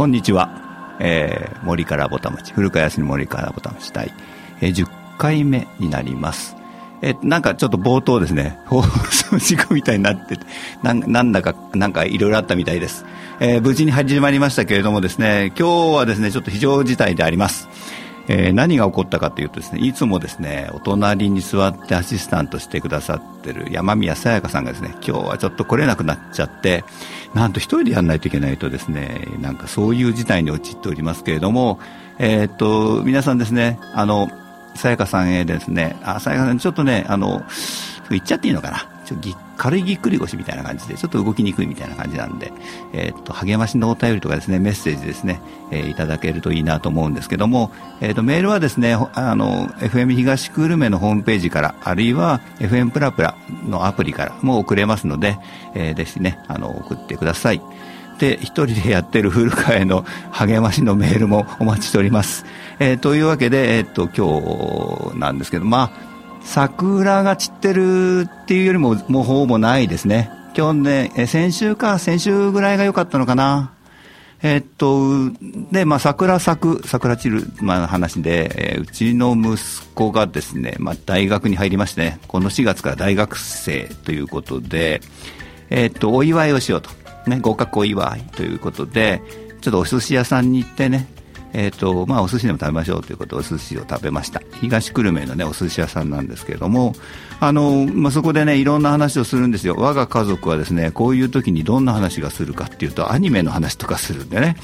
こんにちは、えー、森からぼたもち。古川康森からぼたもち第、えー、10回目になります。えなんかちょっと冒頭ですね、放送事故みたいになってて、ななんだか、なんかいろいろあったみたいです。えー、無事に始まりましたけれどもですね、今日はですね、ちょっと非常事態であります。えー、何が起こったかというとですねいつもですねお隣に座ってアシスタントしてくださってる山宮さやかさんがですね今日はちょっと来れなくなっちゃってなんと一人でやらないといけないとですねなんかそういう事態に陥っておりますけれども、えー、っと皆さんですねあのさやかさんへですねあさやかさんちょっとねあの言っちゃっていいのかなちょっと軽いぎっくり腰みたいな感じで、ちょっと動きにくいみたいな感じなんで、えっ、と、励ましのお便りとかですね、メッセージですね、えー、いただけるといいなと思うんですけども、えっ、と、メールはですね、あの、FM 東久留米のホームページから、あるいは FM プラプラのアプリからも送れますので、えー、ぜひね、あの、送ってください。で、一人でやってる古川への 励ましのメールもお待ちしております。えー、というわけで、えっ、と、今日なんですけど、まあ、桜が散ってるっていうよりも、もうほぼないですね。今日ね、え先週か、先週ぐらいが良かったのかな。えっと、で、まあ、桜咲く、桜散る、まあ、話で、えー、うちの息子がですね、まあ、大学に入りましてね、この4月から大学生ということで、えっと、お祝いをしようと。ね、合格お祝いということで、ちょっとお寿司屋さんに行ってね、えーとまあ、お寿司でも食べましょうということでお寿司を食べました東久留米の、ね、お寿司屋さんなんですけれどもあの、まあ、そこでねいろんな話をするんですよ我が家族はですねこういう時にどんな話がするかっていうとアニメの話とかするんでね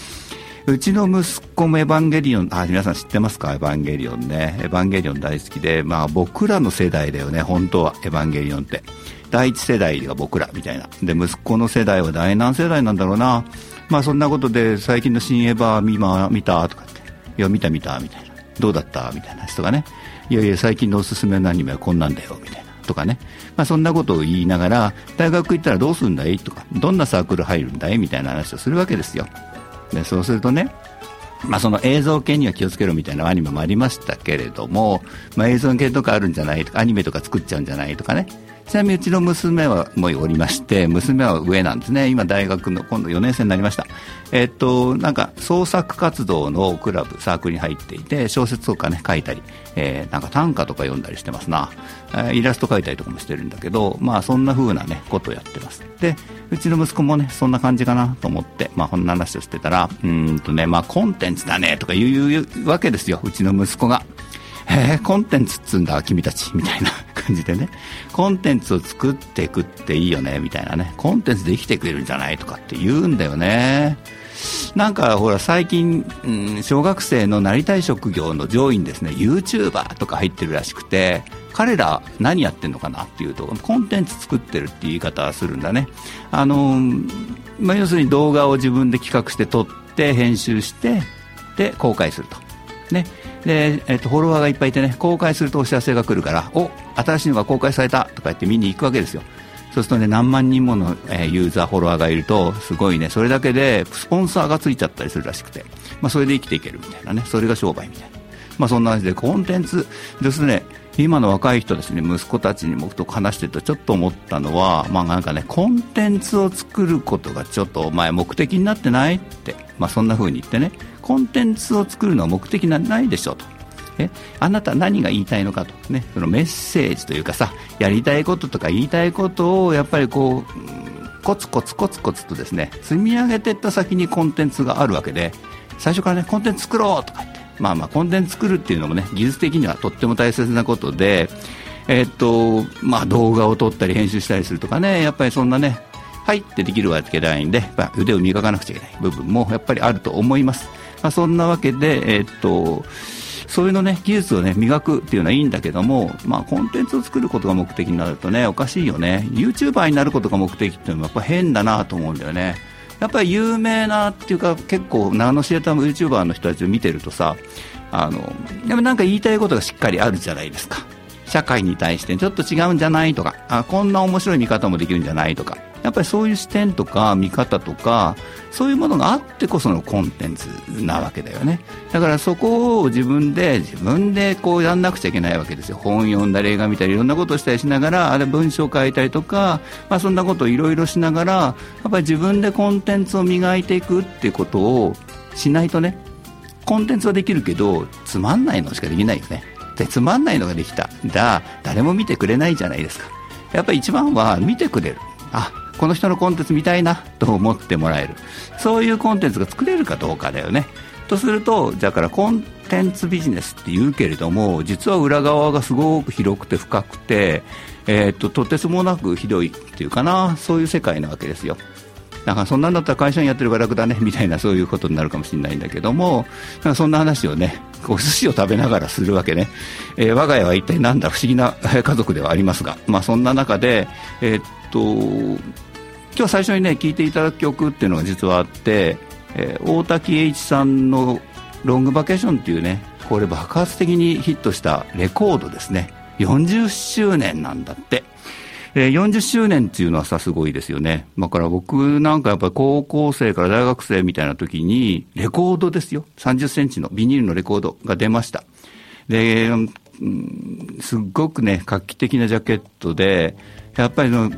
うちの息子もエヴァンゲリオン、あ、皆さん知ってますか？エヴァンゲリオンね。エヴァンゲリオン大好きで、まあ僕らの世代だよね、本当は、エヴァンゲリオンって。第一世代が僕らみたいな。で、息子の世代は第何世代なんだろうな。まあそんなことで最近の新エヴァ今見たとかって、いや見た見たみたいな。どうだったみたいな人がね、いやいや最近のおすすめのアニメはこんなんだよみたいな。とかね、まあ、そんなことを言いながら大学行ったらどうするんだい？とか。どんなサークル入るんだい？みたいな話をするわけですよ。でそうするとねまあ、その映像系には気をつけろみたいなアニメもありましたけれども、まあ、映像系とかあるんじゃない？とかアニメとか作っちゃうんじゃない？とかね。ちなみにうちの娘はもうおりまして、娘は上なんですね。今大学の今度4年生になりました。えっと、なんか創作活動のクラブ、サークルに入っていて、小説とかね、書いたり、えー、なんか短歌とか読んだりしてますな。え、イラスト描いたりとかもしてるんだけど、まあそんな風なね、ことをやってます。で、うちの息子もね、そんな感じかなと思って、まあこんな話をしてたら、うんとね、まあコンテンツだねとか言うわけですよ、うちの息子が。えー、コンテンツっつんだ、君たち、みたいな感じでね、コンテンツを作っていくっていいよね、みたいなね、コンテンツで生きてくれるんじゃないとかって言うんだよね。なんかほら最近、うん、小学生のなりたい職業の上位にですね YouTuber とか入ってるらしくて彼ら何やってんのかなっていうとコンテンツ作ってるっていう言い方するんだね。あの、まあ、要するに動画を自分で企画して撮って編集してで公開すると。ね。で、えっと、フォロワーがいっぱいいてね、公開するとお知らせが来るから、お新しいのが公開されたとか言って見に行くわけですよ。そうするとね、何万人もの、え、ユーザー、フォロワーがいると、すごいね、それだけでスポンサーがついちゃったりするらしくて、まあ、それで生きていけるみたいなね、それが商売みたいな。まあ、そんな感じで、コンテンツですね、今の若い人ですね、息子たちにもと話してるとちょっと思ったのは、まあなんかね、コンテンツを作ることがちょっとお前目的になってないって、まあそんな風に言ってね、コンテンツを作るのは目的なないでしょと。えあなた何が言いたいのかと、ね、そのメッセージというかさやりたいこととか言いたいことをやっぱりこうコツコツコツコツとですね積み上げていった先にコンテンツがあるわけで最初からねコンテンツ作ろうとか言ってまあまあコンテンツ作るっていうのもね技術的にはとっても大切なことでえ、っとまあ動画を撮ったり編集したりするとかねやっぱりそんなねはいってできるわけじゃないんで、まあ、腕を磨かなくちゃいけない部分もやっぱりあると思います、まあ、そんなわけでえ、っとそういうのね技術をね磨くっていうのはいいんだけども、まあ、コンテンツを作ることが目的になるとねおかしいよね。YouTuber になることが目的っていうのはやっぱ変だなと思うんだよね。やっぱり有名なっていうか結構名の知れた YouTuber の人たちを見てるとさあのでもなんか言いたいことがしっかりあるじゃないですか。社会に対してちょっと違うんじゃないとかあこんな面白い見方もできるんじゃないとか。やっぱりそういう視点とか見方とかそういうものがあってこそのコンテンツなわけだよね。だからそこを自分で自分でこうやんなくちゃいけないわけですよ。本読んだり映画見たりいろんなことをしたりしながらあれ文章書いたりとか、まあ、そんなことをいろいろしながらやっぱり自分でコンテンツを磨いていくっていうことをしないとねコンテンツはできるけどつまんないのしかできないよね。でつまんないのができた。だ誰も見てくれないじゃないですか。やっぱり一番は見てくれる。あこの人のコンテンツ見たいなと思ってもらえる。そういうコンテンツが作れるかどうかだよね。とするとだからコンテンツビジネスって言うけれども実は裏側がすごく広くて深くて、えー、っととてつもなくひどいっていうかなそういう世界なわけですよ。だからそんなんだったら会社にやってるから楽だねみたいなそういうことになるかもしれないんだけどもなんかそんな話をねお寿司を食べながらするわけね、えー、我が家は一体なんだ不思議な家族ではありますが、まあ、そんな中で、えー、っと今日最初にね聴いていただく曲っていうのが実はあって、えー、大滝栄一さんの「ロングバケーション」っていうねこれ爆発的にヒットしたレコードですね40周年なんだってえー、40周年っていうのはさ、すごいですよね。だから僕なんかやっぱり高校生から大学生みたいな時に、レコードですよ。30センチのビニールのレコードが出ました。で、うん、すっごくね、画期的なジャケットで、やっぱりの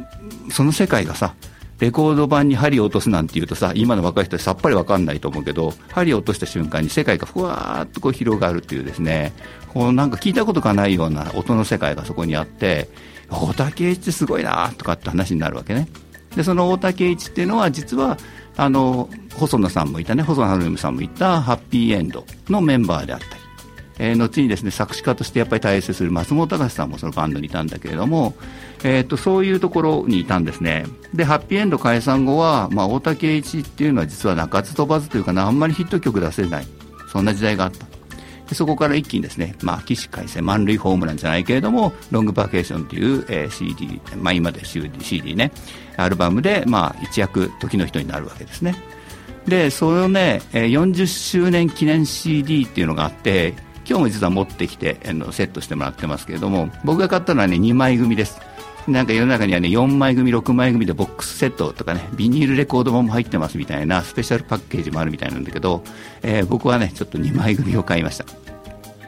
その世界がさ、レコード版に針を落とすなんていうとさ、今の若い人はさっぱりわかんないと思うけど、針を落とした瞬間に世界がふわーっとこう広がるっていうですね、こうなんか聞いたことがないような音の世界がそこにあって、大竹栄一ってすごいなとかって話になるわけね。でその大竹栄一っていうのは実はあの細野さんもいたね細野晴臣さんもいたハッピーエンドのメンバーであった、えー、後にですね作詞家としてやっぱり大成する松本隆さんもそのバンドにいたんだけれども、えーと、そういうところにいたんですねでハッピーエンド解散後は、まあ、大竹栄一っていうのは実は鳴かず飛ばずというかなあんまりヒット曲出せないそんな時代があったでそこから一気にですね、まあ、起死回生、満塁ホームランじゃないけれども、ロングバケーションという、えー、CD、まあ、今で CD, CD ね、アルバムで、まあ、一躍時の人になるわけですね。で、それをね、40周年記念 CD っていうのがあって、今日も実は持ってきて、あのセットしてもらってますけれども、僕が買ったのはね、2枚組です。なんか世の中にはね、4枚組、6枚組でボックスセットとかね、ビニールレコード版も入ってますみたいなスペシャルパッケージもあるみたいなんだけど、えー、僕はね、ちょっと2枚組を買いました。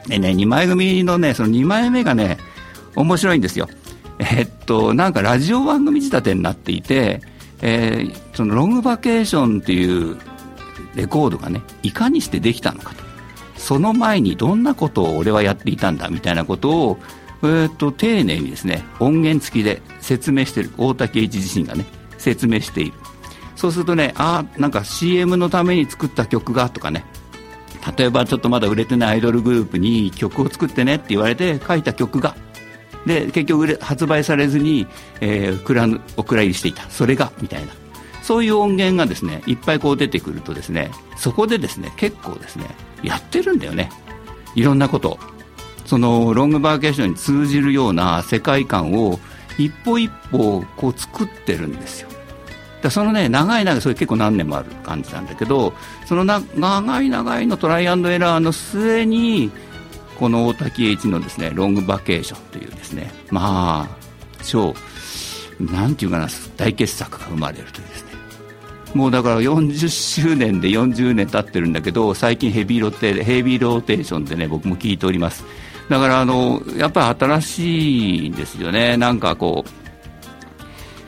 でね、2枚組のね、その2枚目がね、面白いんですよ。えー、っと、なんかラジオ番組仕立てになっていて、えー、そのロングバケーションっていうレコードがね、いかにしてできたのかと。その前にどんなことを俺はやっていたんだみたいなことをえーと、丁寧にですね音源付きで説明している。大竹一自身がね説明している。そうするとねあなんか CM のために作った曲がとかね。例えばちょっとまだ売れてないアイドルグループに曲を作ってねって言われて書いた曲が。で結局発売されずに、えー、くらお蔵入りしていた。それがみたいな。そういう音源がですねいっぱいこう出てくるとですねそこでですね結構ですねやってるんだよねいろんなことそのロングバーケーションに通じるような世界観を一歩一歩こう作ってるんですよ。だそのね、長い長い、それ結構何年もある感じなんだけど、そのな長い長いのトライアンドエラーの末に、この大滝栄一のですね、ロングバケーションというですね、まあ、超、なんていうかな、大傑作が生まれるというです。もうだから40周年で40年経ってるんだけど、最近ヘビーロテヘビーローテーションでね、僕も聞いております。だからあのやっぱり新しいんですよね、なんかこう、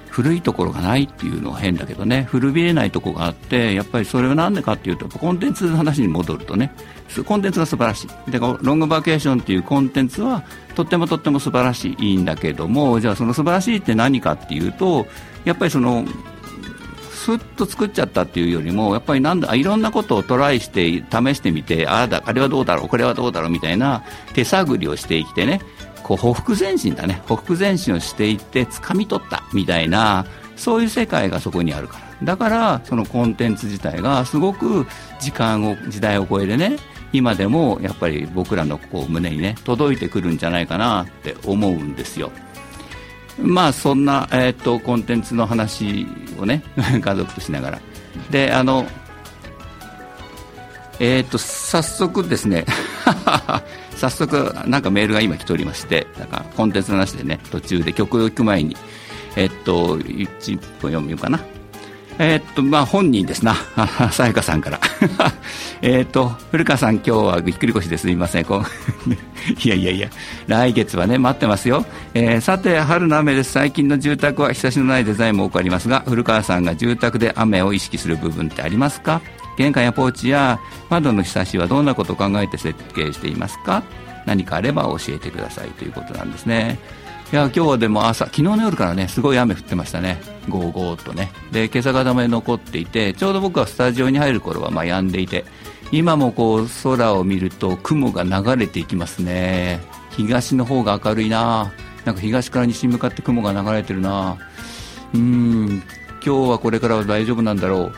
古いところがないっていうのは変だけどね、古びれないところがあって、やっぱりそれはなんでかっていうと、コンテンツの話に戻るとね、コンテンツが素晴らしい。で、ロングバケーションっていうコンテンツは、とってもとっても素晴らしいいいんだけども、じゃあその素晴らしいって何かっていうと、やっぱりそのふっと作っちゃったっていうよりもやっぱりなんだいろんなことをトライして試してみてあだあれはどうだろうこれはどうだろうみたいな手探りをしていってねこうほふ前進だねほふ前進をしていって掴み取ったみたいなそういう世界がそこにあるからだからそのコンテンツ自体がすごく時間を時代を超えてね今でもやっぱり僕らのこう胸にね届いてくるんじゃないかなって思うんですよ。まあそんな、えーと、コンテンツの話をね 家族としながら。であのえっ、ー、と早速ですね 早速なんかメールが今来ておりましてなんかコンテンツの話でね途中で曲を行く前にえっ、ー、と1分読みようかな。えー、っと、まあ、本人ですな。さやかさんから。えっと、古川さん、今日はぎっくり腰ですみません。こう いやいやいや、来月はね、待ってますよ。えー、さて、春の雨です。最近の住宅は日差しのないデザインも多くありますが、古川さんが住宅で雨を意識する部分ってありますか？玄関やポーチや窓のひさしはどんなことを考えて設計していますか？何かあれば教えてくださいということなんですねいや今日はでも朝昨日の夜からねすごい雨降ってましたね。ゴーゴーとね。で今朝方まで残っていてちょうど僕はスタジオに入る頃はまあ止んでいて今もこう空を見ると雲が流れていきますね。東の方が明るいな。なんか東から西に向かって雲が流れてるな。うん今日はこれからは大丈夫なんだろ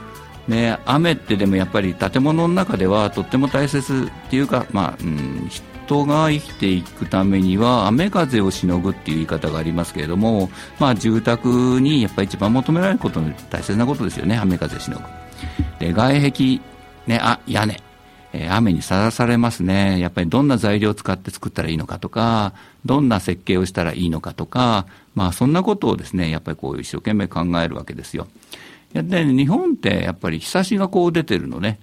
う。ね雨ってでもやっぱり建物の中ではとっても大切っていうかまあうん人が生きていくためには雨風をしのぐっていう言い方がありますけれども、まあ、住宅にやっぱり一番求められることの大切なことですよね雨風しのぐで外壁、ね、あ屋根え雨にさらされますね。やっぱりどんな材料を使って作ったらいいのかとか、どんな設計をしたらいいのかとか、まあそんなことをですね、やっぱりこう一生懸命考えるわけですよ。で、日本ってやっぱり日差しがこう出てるのね。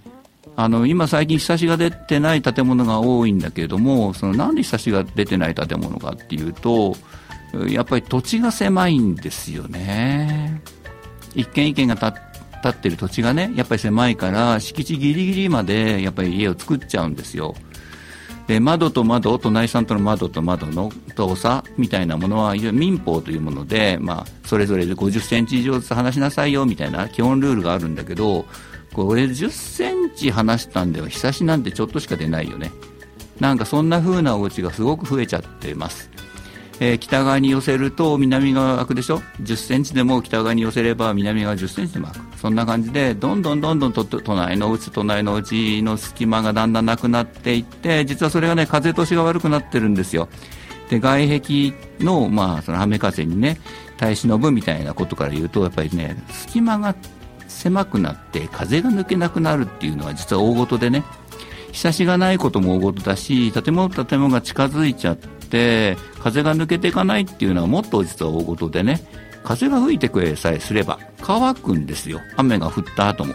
あの今最近日差しが出てない建物が多いんだけれどもそのなんで日差しが出てない建物かっていうとやっぱり土地が狭いんですよね。一軒一軒が建ってる土地がねやっぱり狭いから敷地ギリギリまでやっぱり家を作っちゃうんですよ。で窓と窓隣さんとの窓と窓の遠さみたいなものは民法というもので、まあ、それぞれで50センチ以上ずつ離しなさいよみたいな基本ルールがあるんだけどこれ10センチ離したんでは日差しなんてちょっとしか出ないよね。なんかそんな風なお家がすごく増えちゃってます。えー、北側に寄せると南側開くでしょ？10センチでも北側に寄せれば南側10センチでも開く。そんな感じでどんどんどんどんと隣のうち隣のうちの隙間がだんだんなくなっていって実はそれがね風通しが悪くなってるんですよ。で外壁の,、まあその雨風にね耐え忍ぶみたいなことから言うとやっぱりね隙間が狭くなって風が抜けなくなるっていうのは実は大事でね。日差しがないことも大事だし建物と建物が近づいちゃって風が抜けていかないっていうのはもっと実は大事でね。風が吹いてくれさえすれば乾くんですよ。雨が降った後も。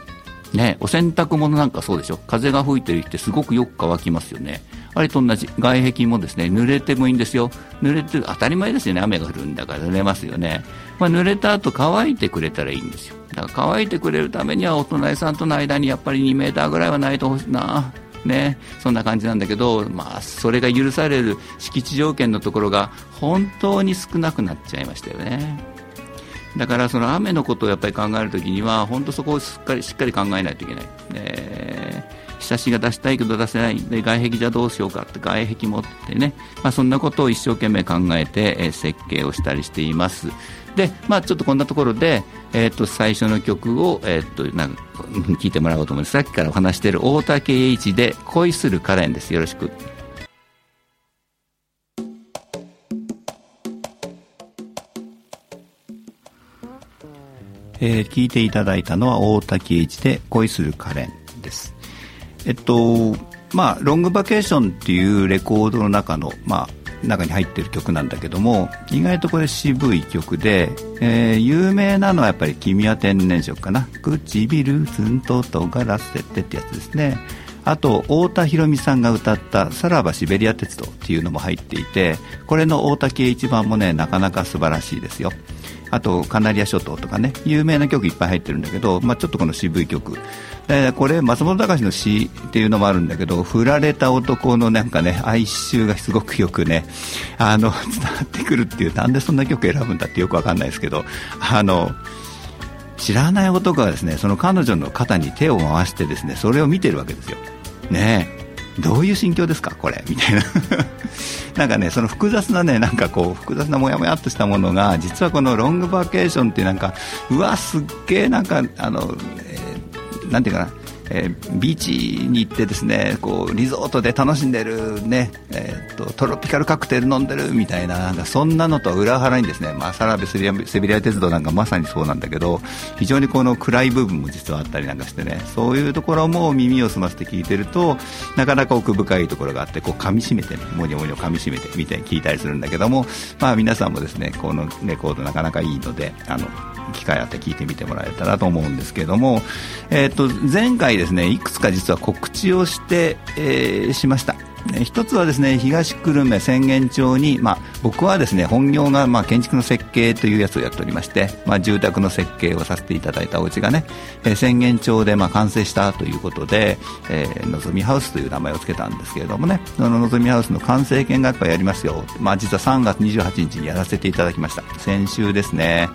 ねお洗濯物なんかそうでしょ。風が吹いてる日ってすごくよく乾きますよね。あれと同じ。外壁もですね濡れてもいいんですよ。濡れて当たり前ですよね。雨が降るんだから濡れますよね、まあ、濡れた後乾いてくれたらいいんですよだから乾いてくれるためにはお隣さんとの間にやっぱり2メーターぐらいはないとほしいなね、そんな感じなんだけど、まあ、それが許される敷地条件のところが本当に少なくなっちゃいましたよね。だからその雨のことをやっぱり考えるときには本当そこをしっかりしっかり考えないといけない。日差しが出したいけど出せないで外壁じゃどうしようかって外壁持ってね、まあ、そんなことを一生懸命考えて、設計をしたりしています。で、まあ、ちょっとこんなところで、えー、と最初の曲を、えー、となんか聞いてもらおうと思いますさっきからお話している大竹栄一で「恋するカレン」ですよろしく。えー、聞いていただいたのは大竹栄一で「恋するカレン」です。えっとまあ、ロングバケーションっていうレコードの中の、まあ、中に入ってる曲なんだけども意外とこれ渋い曲で、えー、有名なのはやっぱり「君は天然色」かな「唇ずんと尖らせて」ってやつですね。あと太田裕美さんが歌った「さらばシベリア鉄道」っていうのも入っていてこれの大竹一番もねなかなか素晴らしいですよ。あとカナリア諸島とかね有名な曲いっぱい入ってるんだけど、まあ、ちょっとこの渋い曲。でこれ松本隆の詩っていうのもあるんだけど振られた男のなんかね哀愁がすごくよくねあの 伝わってくるっていうなんでそんな曲選ぶんだってよくわかんないですけどあの知らない男がですねその彼女の肩に手を回してですねそれを見てるわけですよ。ねどういう心境ですかこれみたいな。なんかねその複雑なねなんかこう複雑なもやもやっとしたものが実はこのロングバケーションってなんかうわすっげえなんかあの、えー、なんていうかな。えー、ビーチに行ってですねこうリゾートで楽しんでる、ねえーと、トロピカルカクテル飲んでるみたいななんかそんなのとは裏腹にですね、まあ、サラベセビリア鉄道なんかまさにそうなんだけど非常にこの暗い部分も実はあったりなんかしてねそういうところも耳を澄ませて聞いてるとなかなか奥深いところがあってこう噛みしめてねもにょもにょ噛みしめてみたいに聞いたりするんだけども、まあ、皆さんもですねこのレコードなかなかいいのであの機会あって聞いてみてもらえたらと思うんですけれども、えー、と前回ですねいくつか実は告知をして、えー、しました。一つはですね東久留米浅間町に、まあ、僕はですね本業がまあ建築の設計というやつをやっておりまして、まあ、住宅の設計をさせていただいたお家がね、えー、浅間町でまあ完成したということで、えー、のぞみハウスという名前を付けたんですけれどもねそののぞみハウスの完成見学会やりますよ、まあ、実は3月28日にやらせていただきました。先週ですね。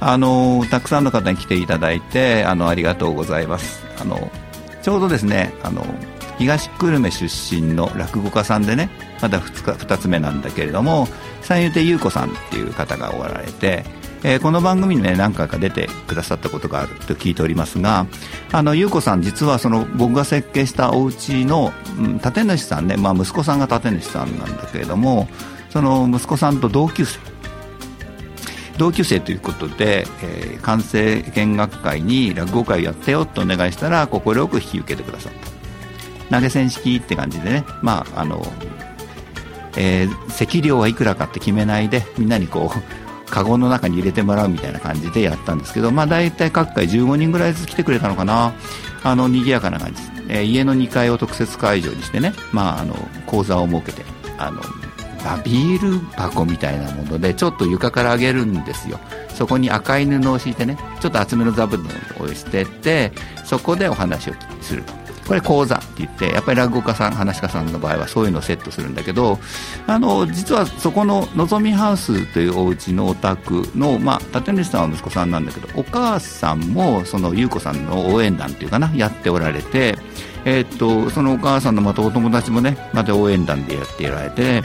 あのたくさんの方に来ていただいてあのありがとうございます。あのちょうどですねあの東久留米出身の落語家さんでねまだ 2, 2つ目なんだけれども三遊亭優子さんっていう方がおられて、えー、この番組にね何回か出てくださったことがあると聞いておりますがあの優子さん実はその僕が設計したお家の、うん、建主さんね、まあ、息子さんが建主さんなんだけれどもその息子さんと同級生同級生ということで、えー、完成見学会に落語会をやってよとお願いしたら快く引き受けてくださった。投げ銭式って感じでね。まああの、えー、席料はいくらかって決めないでみんなにこう カゴの中に入れてもらうみたいな感じでやったんですけど、まあ、大体各回15人ぐらいずつ来てくれたのかな。あの賑やかな感じ、えー、家の2階を特設会場にしてね、まあ、あの講座を設けてあのまあ、ビール箱みたいなものでちょっと床から上げるんですよ。そこに赤い布を敷いてねちょっと厚めの座布団をしててそこでお話をする。これ講座って言ってやっぱり落語家さん話し家さんの場合はそういうのをセットするんだけどあの実はそこののぞみハウスというお家のお宅の、まあ、立主さんは息子さんなんだけどお母さんもその優子さんの応援団っていうかなやっておられて、えー、っとそのお母さんのまたお友達もねまた応援団でやっておられて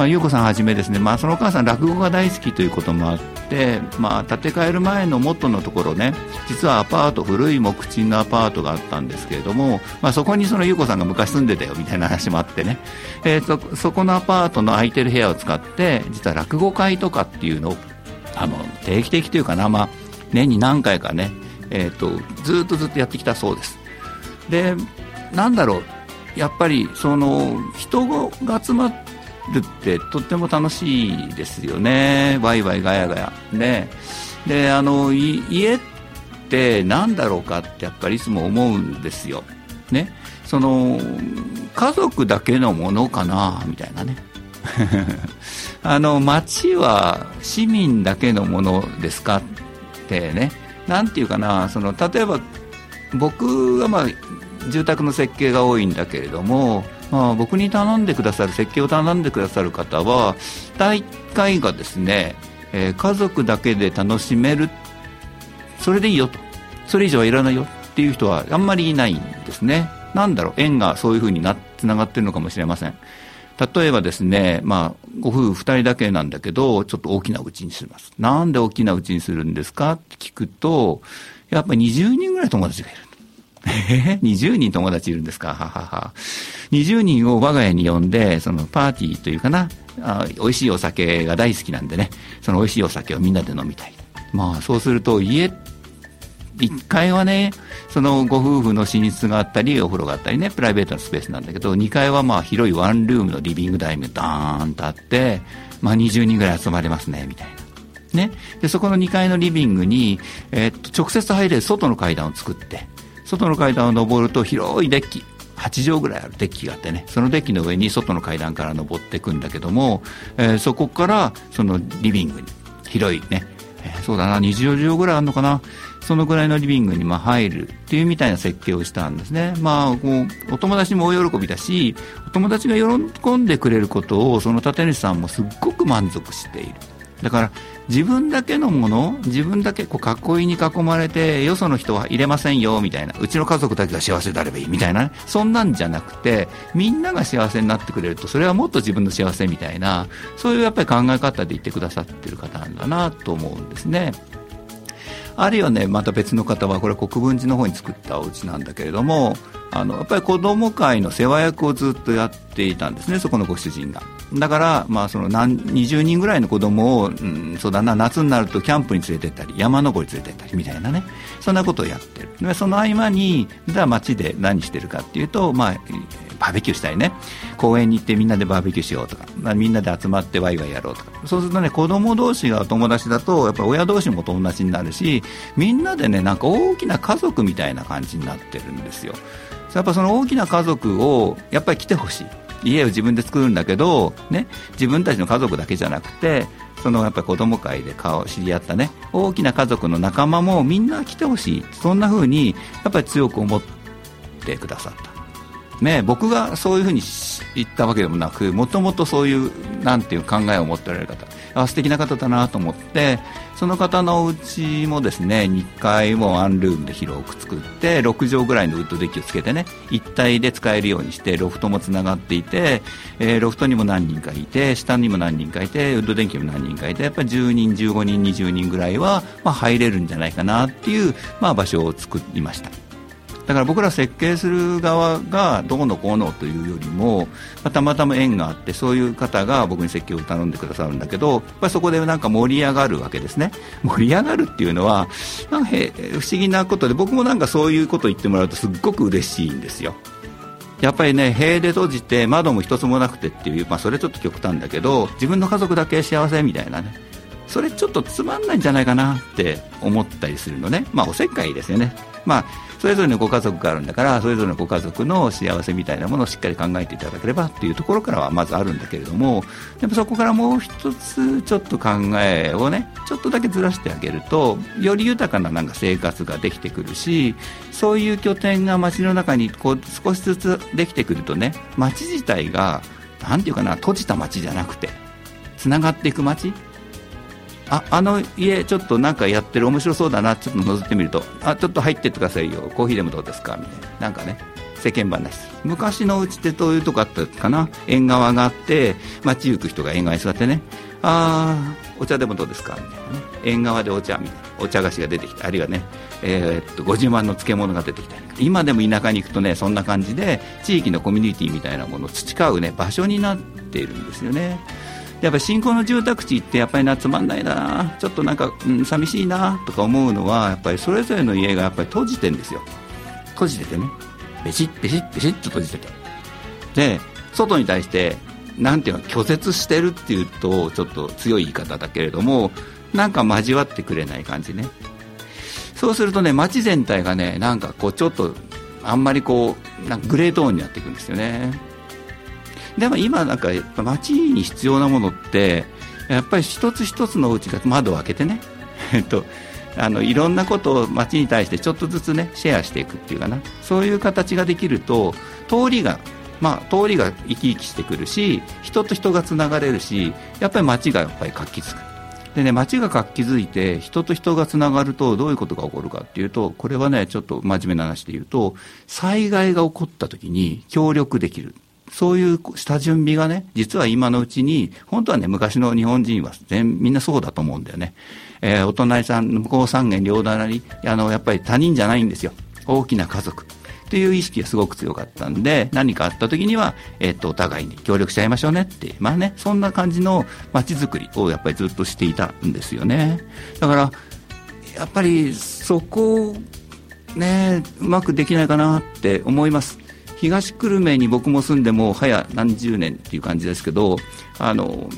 まあ、優子さんはじめですね、まあ、そのお母さん落語が大好きということもあって、まあ、建て替える前の元のところね実はアパート古い木賃のアパートがあったんですけれども、まあ、そこにその優子さんが昔住んでたよみたいな話もあってね、えーと、そこのアパートの空いてる部屋を使って実は落語会とかっていうのをあの定期的というかな、まあ、年に何回かね、えーとずっとずっとやってきたそうです。でなんだろうやっぱりその人が集まってるってとっても楽しいですよね。ワイワイガヤガヤ。ね。であの家って何だろうかってやっぱりいつも思うんですよ。ね。その家族だけのものかなみたいなね。あの町は市民だけのものですかってね。なんていうかなその例えば僕はまあ住宅の設計が多いんだけれどもまあ、僕に頼んでくださる設計を頼んでくださる方は大会がですね、えー、家族だけで楽しめるそれでいいよとそれ以上はいらないよっていう人はあんまりいないんですねなんだろう縁がそういうふうになつながってるのかもしれません例えばですね、まあ、ご夫婦2人だけなんだけど、ちょっと大きな家にします。なんで大きな家にするんですかって聞くと、やっぱり20人ぐらい友達がいる。え、20人友達いるんですか？ははは。20人を我が家に呼んで、そのパーティーというかな、あ美味しいお酒が大好きなんでね、その美味しいお酒をみんなで飲みたい。まあそうすると家、1階はね、そのご夫婦の寝室があったり、お風呂があったりね、プライベートなスペースなんだけど、2階はまあ広いワンルームのリビングダイニングダーンとあって、まあ20人ぐらい集まれますね、みたいな。ね。で、そこの2階のリビングに、えー、っと、直接入れる外の階段を作って、外の階段を上ると広いデッキ。8畳ぐらいあるデッキがあってね。そのデッキの上に外の階段から登っていくんだけども、えー、そこからそのリビングに広いね、えー、そうだな。20畳ぐらいあるのかな。そのぐらいのリビングにま入るっていうみたいな設計をしたんですね。まあ、こうお友達も大喜びだし、お友達が喜んでくれることをその立主さんもすっごく満足している。だから自分だけのもの自分だけこう囲いに囲まれてよその人は入れませんよみたいな。うちの家族だけが幸せであればいいみたいな、ね、そんなんじゃなくてみんなが幸せになってくれるとそれはもっと自分の幸せみたいな。そういうやっぱり考え方で言ってくださってる方なんだなと思うんですね。あるいはねまた別の方はこれは国分寺の方に作ったお家なんだけれどもあのやっぱり子ども会の世話役をずっとやっていたんですねそこのご主人が。だから、まあ、その何20人ぐらいの子供を、うん、そうだな夏になるとキャンプに連れてったり山登り連れてったりみたいなね。そんなことをやってる。でその合間にじゃあ街で何してるかっていうと、まあ、バーベキューしたりね。公園に行ってみんなでバーベキューしようとか、まあ、みんなで集まってワイワイやろうとか。そうするとね子供同士が友達だとやっぱ親同士も友達になるしみんなでねなんか大きな家族みたいな感じになってるんですよ。やっぱその大きな家族をやっぱり来てほしい。家を自分で作るんだけど、ね、自分たちの家族だけじゃなくてそのやっぱ子供会で顔知り合ったね大きな家族の仲間もみんな来てほしい。そんな風にやっぱり強く思ってくださった。ね、僕がそういうふうに言ったわけでもなくもともとそういうなんていう考えを持っておられる方あ素敵な方だなと思ってその方のお家もですね2階をワンルームで広く作って6畳ぐらいのウッドデッキをつけてね一体で使えるようにしてロフトもつながっていて、えー、ロフトにも何人かいて下にも何人かいてウッドデッキも何人かいてやっぱり10人15人20人ぐらいは、まあ、入れるんじゃないかなっていう、まあ、場所を作りました。だから僕ら設計する側がどうのこうのというよりも、まあ、たまたま縁があってそういう方が僕に設計を頼んでくださるんだけどやっぱりそこでなんか盛り上がるわけですね。盛り上がるっていうのはなんか不思議なことで僕もなんかそういうことを言ってもらうとすっごく嬉しいんですよ。やっぱりね塀で閉じて窓も一つもなくてっていう、まあ、それちょっと極端だけど自分の家族だけ幸せみたいなね。それちょっとつまんないんじゃないかなって思ったりするのね。まあおせっかいですよね。まあそれぞれのご家族があるんだからそれぞれのご家族の幸せみたいなものをしっかり考えていただければっていうところからはまずあるんだけれどもでもそこからもう一つちょっと考えをねちょっとだけずらしてあげるとより豊かななんか生活ができてくるしそういう拠点が街の中にこう少しずつできてくるとね街自体が何て言うかな閉じた街じゃなくてつながっていく街ああの家ちょっとなんかやってる面白そうだなちょっと覗いてみると。あちょっと入ってってくださいよ。コーヒーでもどうですか？みたいな。なんかね世間話。昔のうちってどういうとこあったかな？縁側があって街行く人が縁側に座ってね。ああお茶でもどうですか？みたいなね。縁側でお茶みたいな。お茶菓子が出てきた。あるいはね、えー、っと50万の漬物が出てきた今でも田舎に行くとねそんな感じで地域のコミュニティみたいなものを培うね場所になっているんですよね。やっぱ新興の住宅地ってやっぱりなつまんないなちょっとなんか、うん、寂しいなとか思うのはやっぱりそれぞれの家がやっぱり閉じてんですよ。閉じててね。ベシッベシッベシッと閉じてて。で外に対してなんていうの拒絶してるっていうとちょっと強い言い方だけれどもなんか交わってくれない感じね。そうするとね街全体がねなんかこうちょっとあんまりこうなんかグレートーンになっていくんですよね。でも今なんか街に必要なものってやっぱり一つ一つのお家が窓を開けてね。えっとあのいろんなことを街に対してちょっとずつねシェアしていくっていうかな。そういう形ができると通りがまあ通りが生き生きしてくるし人と人がつながれるしやっぱり街がやっぱり活気づく。でね街が活気づいて人と人がつながるとどういうことが起こるかっていうとこれはねちょっと真面目な話で言うと災害が起こった時に協力できる。そういう下準備がね、実は今のうちに、本当はね、昔の日本人は全みんなそうだと思うんだよね。えー、お隣さん、向こう三軒両隣、あの、やっぱり他人じゃないんですよ。大きな家族。という意識がすごく強かったんで、何かあった時には、えっ、と、お互いに協力しちゃいましょうねって、まあね、そんな感じの街づくりをやっぱりずっとしていたんですよね。だから、やっぱりそこね、うまくできないかなって思います。東久留米に僕も住んでも早何十年っていう感じですけどあの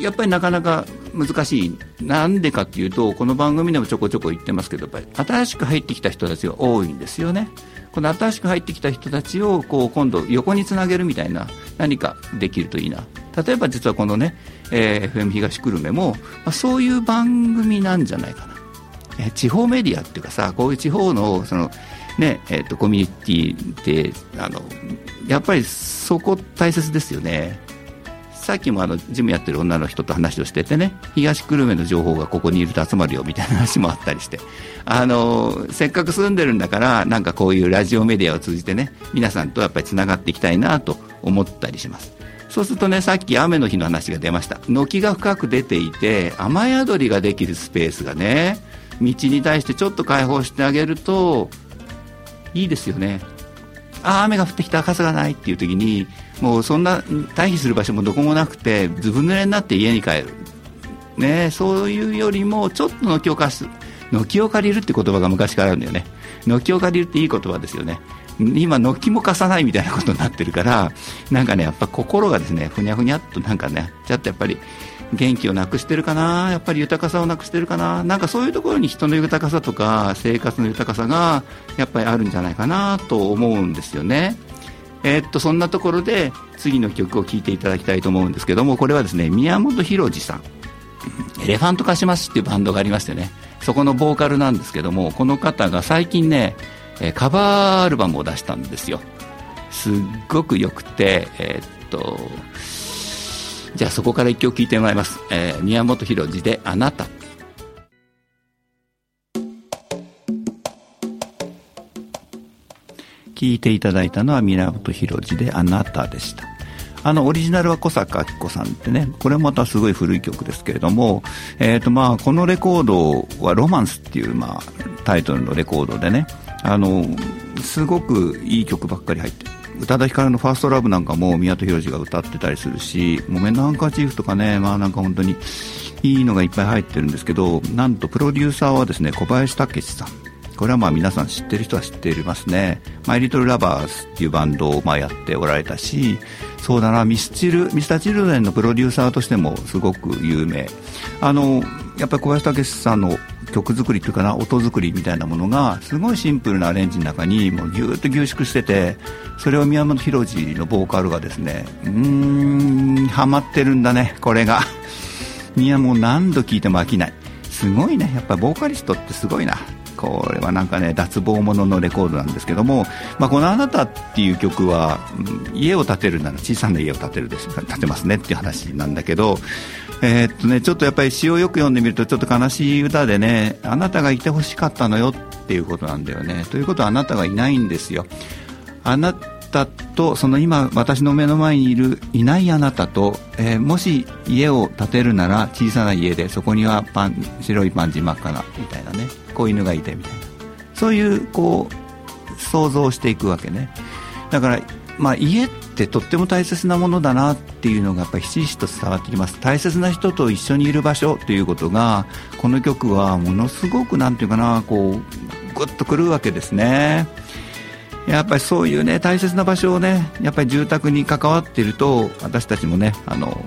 やっぱりなかなか難しい。なんでかっていうとこの番組でもちょこちょこ言ってますけどやっぱり新しく入ってきた人たちが多いんですよね。この新しく入ってきた人たちをこう今度横につなげるみたいな何かできるといいな。例えば実はこのね、えー、FM 東久留米も、まあ、そういう番組なんじゃないかな、えー、地方メディアっていうかさこういう地方のそのねえーと、コミュニティってあのやっぱりそこ大切ですよね。さっきもあのジムやってる女の人と話をしててね東久留米の情報がここにいると集まるよみたいな話もあったりしてあのせっかく住んでるんだからなんかこういうラジオメディアを通じてね皆さんとやっぱりつながっていきたいなと思ったりします。そうするとねさっき雨の日の話が出ました。軒が深く出ていて雨宿りができるスペースがね道に対してちょっと開放してあげるといいですよね。ああ雨が降ってきた傘がないっていう時にもうそんな退避する場所もどこもなくてずぶ濡れになって家に帰る、ね、そういうよりもちょっと軒を貸す。軒を借りるって言葉が昔からあるんだよね。軒を借りるっていい言葉ですよね。今軒も貸さないみたいなことになってるからなんかねやっぱ心がですねふにゃふにゃっとなんかねちょっとやっぱり元気をなくしてるかなやっぱり豊かさをなくしてるかななんかそういうところに人の豊かさとか生活の豊かさがやっぱりあるんじゃないかなと思うんですよね。えー、っとそんなところで次の曲を聴いていただきたいと思うんですけどもこれはですね宮本浩次さん。エレファントカシマシっていうバンドがありましてねそこのボーカルなんですけどもこの方が最近ねえカバーアルバムを出したんですよ。すっごくよくてえー、っとじゃあそこから一曲聴いてもらいます、えー、宮本浩次で「あなた」聴いていただいたのは源浩次で「あなた」でした。あのオリジナルは小坂明子さんってねこれまたすごい古い曲ですけれども、えーとまあ、このレコードは「ロマンス」っていう、まあ、タイトルのレコードでねあのすごくいい曲ばっかり入ってる宇多田ヒカルの「ファーストラブなんかも宮戸浩次が歌ってたりするし「木綿のハンカチーフ」とかねまあなんか本当にいいのがいっぱい入ってるんですけどなんとプロデューサーはですね小林武史さんこれはまあ皆さん知ってる人は知っていますね。マイ・リトル・ラバーズっていうバンドをまあやっておられたし、そうだな、ミスチル、ミスター・チルドレンのプロデューサーとしてもすごく有名。あの、やっぱり小林武史さんの曲作りというかな、音作りみたいなものが、すごいシンプルなアレンジの中に、もうぎゅーっと凝縮してて、それを宮本浩次のボーカルがですね、うーん、ハマってるんだね、これが。宮もう何度聴いても飽きない。すごいね、やっぱボーカリストってすごいな。これはなんかね脱帽もののレコードなんですけども、まあ、この「あなた」っていう曲は、うん家を建てるなら小さな家を建てるです建てますねっていう話なんだけど、えー、っとね、ちょっとやっぱり詩をよく読んでみるとちょっと悲しい歌でねあなたがいてほしかったのよっていうことなんだよね。ということはあなたがいないんですよ。あなたとその今私の目の前にいるいないあなたと、えー、もし家を建てるなら小さな家でそこにはパン白いパンジ真っ赤なみたいなね。子犬がいてみたいな。そういうこう想像していくわけね。だから、まあ、家ってとっても大切なものだなっていうのがやっぱりひしひしと伝わってきます。大切な人と一緒にいる場所ということがこの曲はものすごくなんていうかなこうグッとくるわけですね。やっぱりそういうね大切な場所をねやっぱり住宅に関わっていると私たちもねあの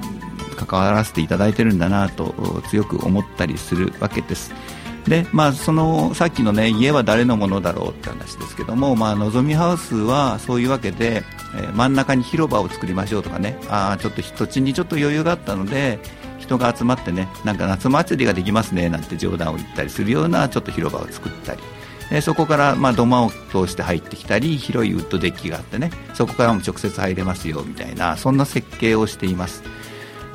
関わらせていただいてるんだなと強く思ったりするわけです。でまあ、そのさっきの、ね、家は誰のものだろうって話ですけども、まあのぞみハウスはそういうわけで、えー、真ん中に広場を作りましょうとかね。あちょっと土地にちょっと余裕があったので人が集まってねなんか夏祭りができますねなんて冗談を言ったりするようなちょっと広場を作ったり。でそこからま土間を通して入ってきたり広いウッドデッキがあってねそこからも直接入れますよみたいなそんな設計をしています。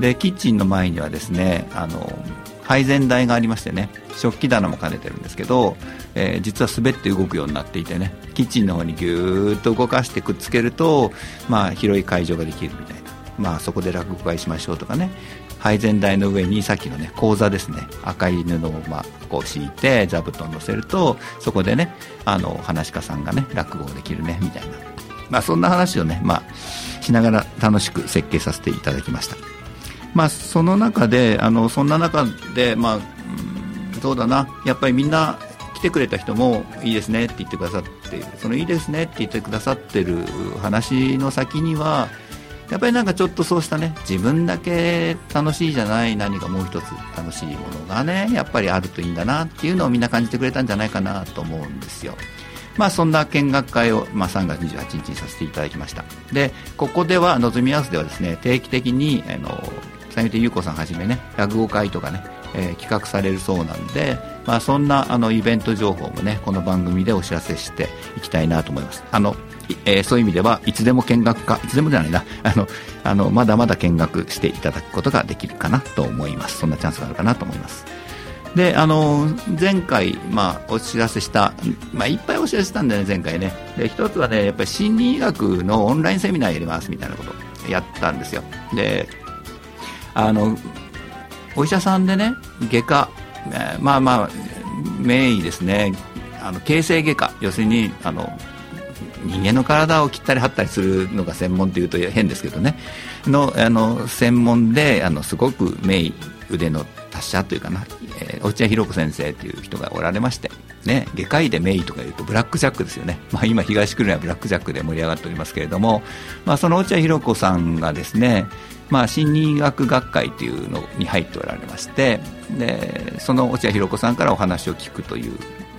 でキッチンの前にはですねあの配膳台がありましてね食器棚も兼ねてるんですけど、えー、実は滑って動くようになっていてねキッチンの方にぎゅーっと動かしてくっつけると、まあ、広い会場ができるみたいな、まあ、そこで落語会しましょうとかね。配膳台の上にさっきのね講座ですね。赤い布をまこう敷いて座布団乗せるとそこでねあの話し家さんがね落語できるねみたいな、まあ、そんな話をね、まあ、しながら楽しく設計させていただきました。まあ、その中であのそんな中で、まあ、そうだな。やっぱりみんな来てくれた人もいいですね。って言ってくださってそのいいですね。って言ってくださってる話の先にはやっぱりなんかちょっとそうしたね。自分だけ楽しいじゃない。何かもう一つ楽しいものがねやっぱりあるといいんだなっていうのをみんな感じてくれたんじゃないかなと思うんですよ。まあ、そんな見学会を、まあ、3月28日にさせていただきました。でここではのぞみハウスではですね定期的にあの三手優子さんはじめね落語会とかね、えー、企画されるそうなんで、まあ、そんなあのイベント情報もねこの番組でお知らせしていきたいなと思います。あの、えー、そういう意味ではいつでも見学かいつでもじゃないな。あのあのまだまだ見学していただくことができるかなと思います。そんなチャンスがあるかなと思います。であの前回、まあ、お知らせした、まあ、いっぱいお知らせしたんだよね前回ね。で一つはねやっぱり心理学のオンラインセミナーやりますみたいなことやったんですよ。であのお医者さんでね外科、えー、まあまあ名医ですね。あの形成外科。要するにあの人間の体を切ったり貼ったりするのが専門というと変ですけどね。のあの専門であのすごく名医腕の達者というかな、えー、落合博子先生という人がおられまして、ね、外科医で名医とかいうとブラックジャックですよね、まあ、今東久留米はブラックジャックで盛り上がっておりますけれども、まあ、その落合博子さんがですねまあ、心理学学会というのに入っておられましてでその落合博子さんからお話を聞くという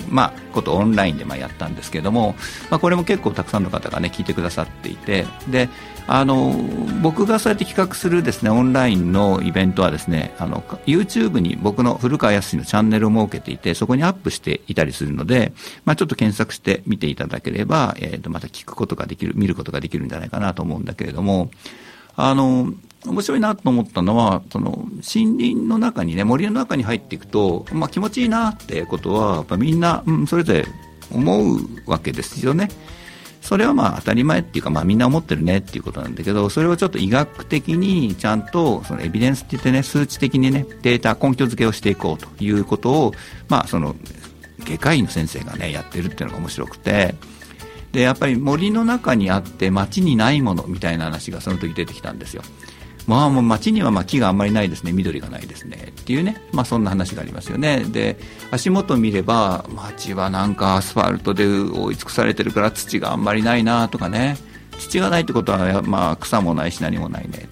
まあ、ことをオンラインでまあやったんですけども、まあ、これも結構たくさんの方が、ね、聞いてくださっていてであの僕がそうやって企画するですねオンラインのイベントはですねあの YouTube に僕の古川康のチャンネルを設けていてそこにアップしていたりするので、まあ、ちょっと検索して見ていただければ、えー、とまた聞くことができる見ることができるんじゃないかなと思うんだけれどもあの面白いなと思ったのはその森林の中にね森の中に入っていくと、まあ、気持ちいいなってことはやっぱみんな、うん、それぞれ思うわけですよね。それはまあ当たり前っていうか、まあ、みんな思ってるねっていうことなんだけどそれをちょっと医学的にちゃんとそのエビデンスって言ってね数値的にねデータ根拠付けをしていこうということを、まあ、その外科医の先生がねやってるっていうのが面白くてでやっぱり森の中にあって街にないものみたいな話がその時出てきたんですよ。まあ、もう街にはま木があんまりないですね、緑がないですね。っていうね、まあ、そんな話がありますよね、で足元見れば、街はなんかアスファルトで覆い尽くされてるから土があんまりないなとかね、土がないってことは、まあ、草もないし何もないね。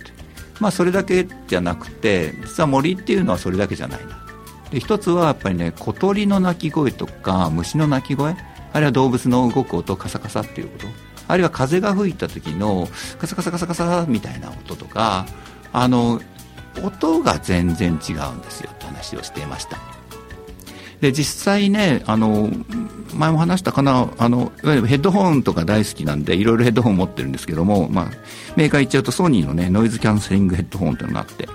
まあ、それだけじゃなくて、実は森っていうのはそれだけじゃないな。で一つはやっぱりね小鳥の鳴き声とか虫の鳴き声あるいは動物の動く音カサカサっていうこと。あるいは風が吹いた時のカサカサカサカサみたいな音とかあの音が全然違うんですよ。って話をしていました。で実際ねあの前も話したかなあのいわゆるヘッドホンとか大好きなんでいろいろヘッドホン持ってるんですけども、まあ、メーカー言っちゃうとソニーのねノイズキャンセリングヘッドホンっていうのがあって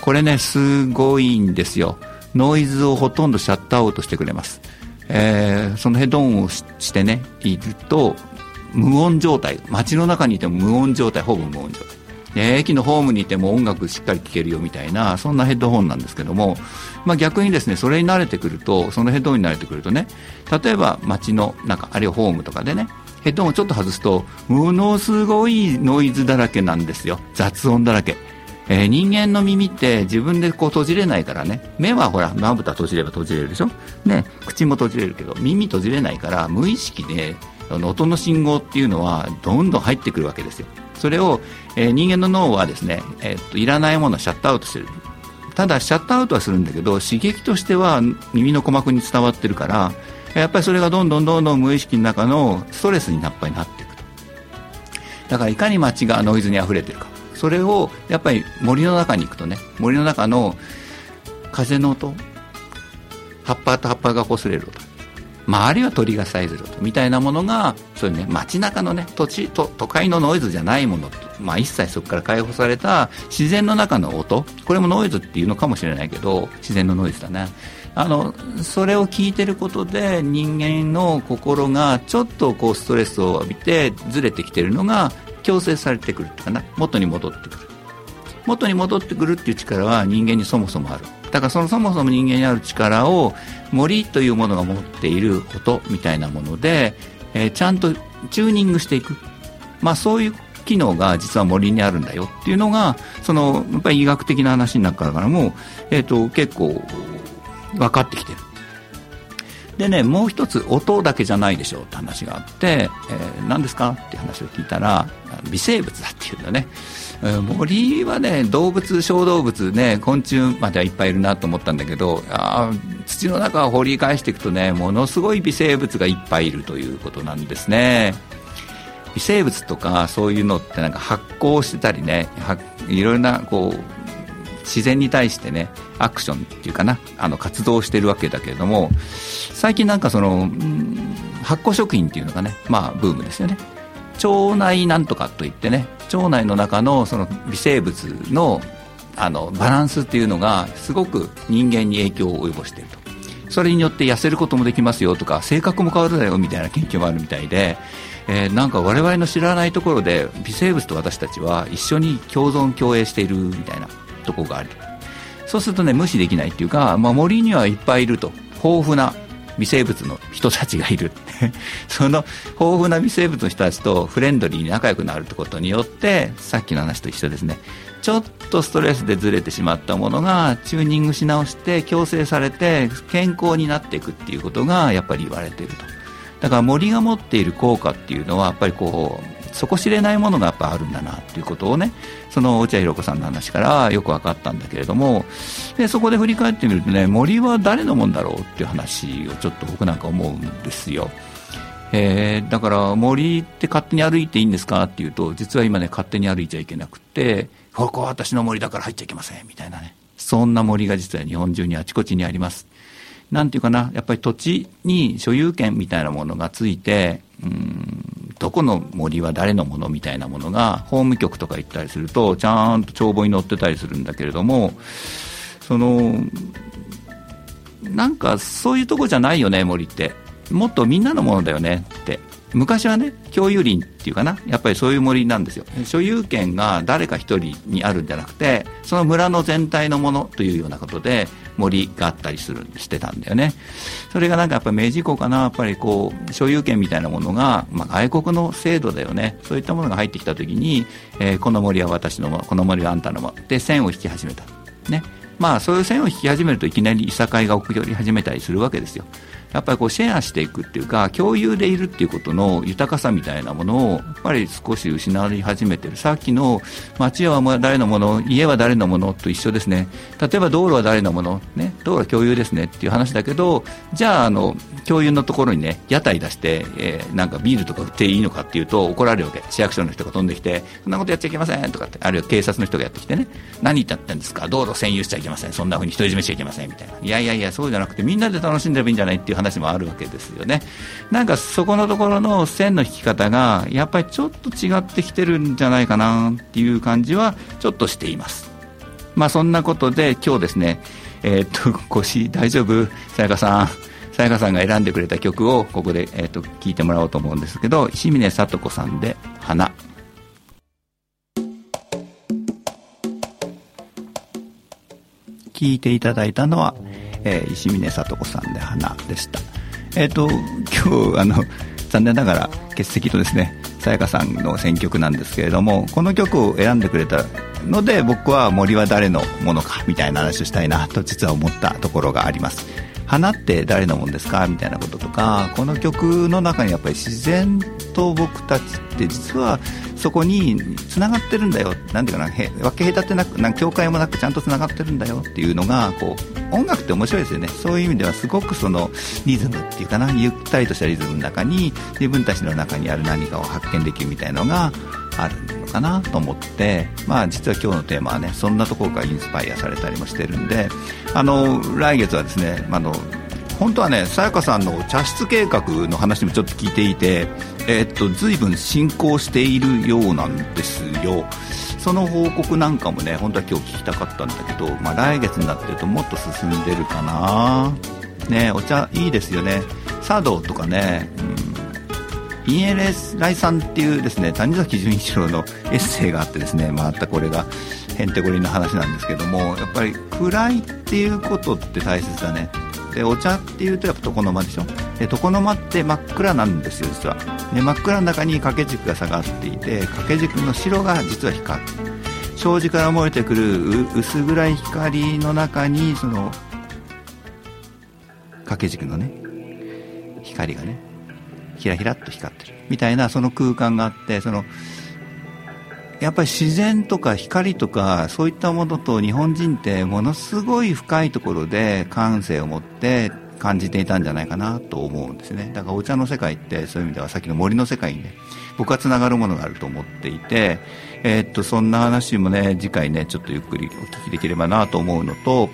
これねすごいんですよ。ノイズをほとんどシャットアウトしてくれます、えー、そのヘッドホンをしてねいると無音状態。街の中にいても無音状態。ほぼ無音状態。で駅のホームにいても音楽しっかり聴けるよみたいなそんなヘッドホンなんですけども、まあ、逆にですねそれに慣れてくるとそのヘッドホンに慣れてくるとね例えば街の中あるいはホームとかでねヘッドホンをちょっと外すとものすごいノイズだらけなんですよ。雑音だらけ、えー、人間の耳って自分でこう閉じれないからね。目はほらまぶた閉じれば閉じれるでしょ、ね、口も閉じれるけど耳閉じれないから無意識で音の信号っていうのはどんどん入ってくるわけですよ。それを、えー、人間の脳はですね、えー、っといらないものをシャットアウトしてる。ただシャットアウトはするんだけど刺激としては耳の鼓膜に伝わってるからやっぱりそれがどんどんどんどん無意識の中のストレスにやっぱりなっていくと。だからいかに街がノイズにあふれてるか。それをやっぱり森の中に行くとね森の中の風の音葉っぱと葉っぱが擦れる音。まあ、あるいは鳥がさえずる音みたいなものがそういうね街中のね土地と都会のノイズじゃないもの、まあ、一切そこから解放された自然の中の音これもノイズっていうのかもしれないけど自然のノイズだねあのそれを聞いてることで人間の心がちょっとこうストレスを浴びてずれてきてるのが強制されてくるっていうかな。元に戻ってくる。元に戻ってくるっていう力は人間にそもそもある。だからそのそもそも人間にある力を森というものが持っている音みたいなもので、えー、ちゃんとチューニングしていく、まあ、そういう機能が実は森にあるんだよっていうのがそのやっぱり医学的な話の中からも、えーと、結構分かってきてる。でねもう一つ音だけじゃないでしょうって話があって、えー、何ですかって話を聞いたら微生物だっていうんだね。森はね動物小動物ね昆虫まではいっぱいいるなと思ったんだけどあ土の中を掘り返していくとねものすごい微生物がいっぱいいるということなんですね。微生物とかそういうのってなんか発酵してたりねいろいろなこう自然に対してねアクションっていうかなあの活動してるわけだけれども最近なんかその発酵食品っていうのがねまあブームですよね。腸内なんとかといってね腸内の中のその微生物のあのバランスっていうのがすごく人間に影響を及ぼしていると。それによって痩せることもできますよとか性格も変わるだよみたいな研究もあるみたいで、えー、なんか我々の知らないところで微生物と私たちは一緒に共存共栄しているみたいなとこがあるそうするとね無視できないっていうか、まあ、森にはいっぱいいると。豊富な微生物の人たちがいる。その豊富な微生物の人たちとフレンドリーに仲良くなるってことによってさっきの話と一緒ですね。ちょっとストレスでずれてしまったものがチューニングし直して矯正されて健康になっていくっていうことがやっぱり言われていると。だから森が持っている効果っていうのはやっぱりこう底知れないものがやっぱあるんだなっていうことをねその落合弘子さんの話からよく分かったんだけれどもでそこで振り返ってみるとね森は誰のもんだろうっていう話をちょっと僕なんか思うんですよ。えー、だから森って勝手に歩いていいんですかっていうと実は今ね勝手に歩いちゃいけなくてここは私の森だから入っちゃいけませんみたいなねそんな森が実は日本中にあちこちにありますなんていうかなやっぱり土地に所有権みたいなものがついてうんどこの森は誰のものみたいなものが法務局とか行ったりするとちゃんと帳簿に載ってたりするんだけれどもそのなんかそういうとこじゃないよね森って。もっとみんなのものだよねって。昔はね共有林っていうかなやっぱりそういう森なんですよ。所有権が誰か一人にあるんじゃなくてその村の全体のものというようなことで森があったりするしてたんだよね。それがなんかやっぱり明治以降かなやっぱりこう所有権みたいなものが、まあ、外国の制度だよね。そういったものが入ってきた時に、えー、この森は私のものこの森はあんたのもので線を引き始めた。ね。まあそういう線を引き始めるといきなりいさかいが起こり始めたりするわけですよやっぱりこうシェアしていくっていうか共有でいるっていうことの豊かさみたいなものをやっぱり少し失われ始めてる。さっきの町は誰のもの家は誰のものと一緒ですね。例えば道路は誰のもの、ね、道路は共有ですねっていう話だけどじゃああの共有のところにね屋台出して、えー、なんかビールとか売っていいのかっていうと怒られるわけ。市役所の人が飛んできてそんなことやっちゃいけませんとかってあるいは警察の人がやってきてね。何言ってんですか道路占有しちゃいけませんそんなふうに独り占めしちゃいけませんみたいな。いやいやいやそうじゃなくてみんなで楽しんでればいいんじゃないっていう話もあるわけですよね。なんかそこのところの線の引き方がやっぱりちょっと違ってきてるんじゃないかなっていう感じはちょっとしています。まあそんなことで今日ですねえー、っと腰大丈夫？さやかさん。さやかさんが選んでくれた曲をここで、えー、っと聞いてもらおうと思うんですけど石峰聡子さんで「花」聞いていただいたのはえー、石峰聡子さんで花でした。えっ、ー、と、今日、あの、残念ながら欠席とですね、さやかさんの選曲なんですけれども、この曲を選んでくれたので、僕は森は誰のものかみたいな話をしたいなと実は思ったところがあります。花って誰のもんですか？みたいなこととかこの曲の中にやっぱり自然と僕たちって実はそこにつながってるんだよ。なんていうかな分け隔てなくなん境界もなくちゃんとつながってるんだよ。っていうのがこう音楽って面白いですよね。そういう意味ではすごくそのリズムっていうかなゆったりとしたリズムの中に自分たちの中にある何かを発見できるみたいのがあるのかなと思って、まあ、実は今日のテーマはねそんなところからインスパイアされたりもしてるんであの来月はですねあの本当はねさやかさんの茶室計画の話もちょっと聞いていて、えー、っと随分進行しているようなんですよ。その報告なんかもね本当は今日聞きたかったんだけど、まあ、来月になってるともっと進んでるかな。ねお茶いいですよね。茶道とかね、うん。インエレス来さんっていうですね谷崎潤一郎のエッセイがあってですねまたこれがへんてこりんの話なんですけどもやっぱり暗いっていうことって大切だね。でお茶っていうとやっぱ床の間でしょ？で床の間って真っ暗なんですよ実は。で真っ暗の中に掛け軸が下がっていて掛け軸の白が実は光る。障子から漏れてくる薄暗い光の中にその掛け軸のね光がねひらひらっと光ってるみたいなその空間があってそのやっぱり自然とか光とかそういったものと日本人ってものすごい深いところで感性を持って感じていたんじゃないかなと思うんですね。だからお茶の世界ってそういう意味ではさっきの森の世界にね僕はつながるものがあると思っていて、えー、っとそんな話もね次回ねちょっとゆっくりお聞きできればなと思うのと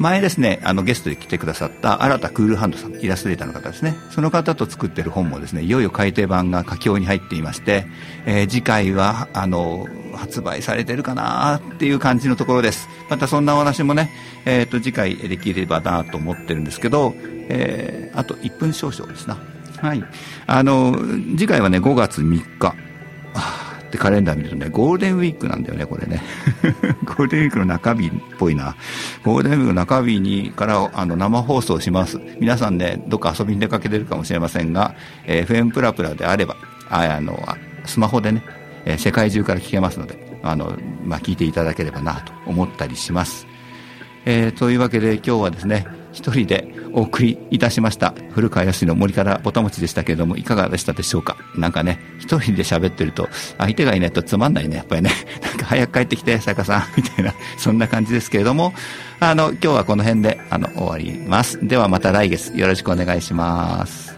前ですね、あのゲストで来てくださった新田クールハンドさん、イラストレーターの方ですね。その方と作ってる本もですね、いよいよ改訂版が佳境に入っていまして、えー、次回は、あの、発売されてるかなっていう感じのところです。またそんなお話もね、えっ、ー、と、次回できればなと思ってるんですけど、えー、あと1分少々ですな。はい。あの、次回はね、5月3日。ってカレンダー見るとね、ゴールデンウィークなんだよね、これね。ゴールデンウィークの中日っぽいな。ゴールデンウィークの中日にからあの生放送します。皆さんね、どっか遊びに出かけてるかもしれませんが、えー、FM プラプラであれば、ああの、スマホでね、えー、世界中から聞けますので、あの、まあ、聞いていただければなと思ったりします。えー、というわけで今日はですね、一人でお送りいたしました。古川康の森からぼたもちでしたけれどもいかがでしたでしょうか？なんかね一人で喋ってると相手がいないとつまんないね。やっぱりね。なんか早く帰ってきて坂さん。みたいなそんな感じですけれども。あの今日はこの辺であの終わります。ではまた来月よろしくお願いします。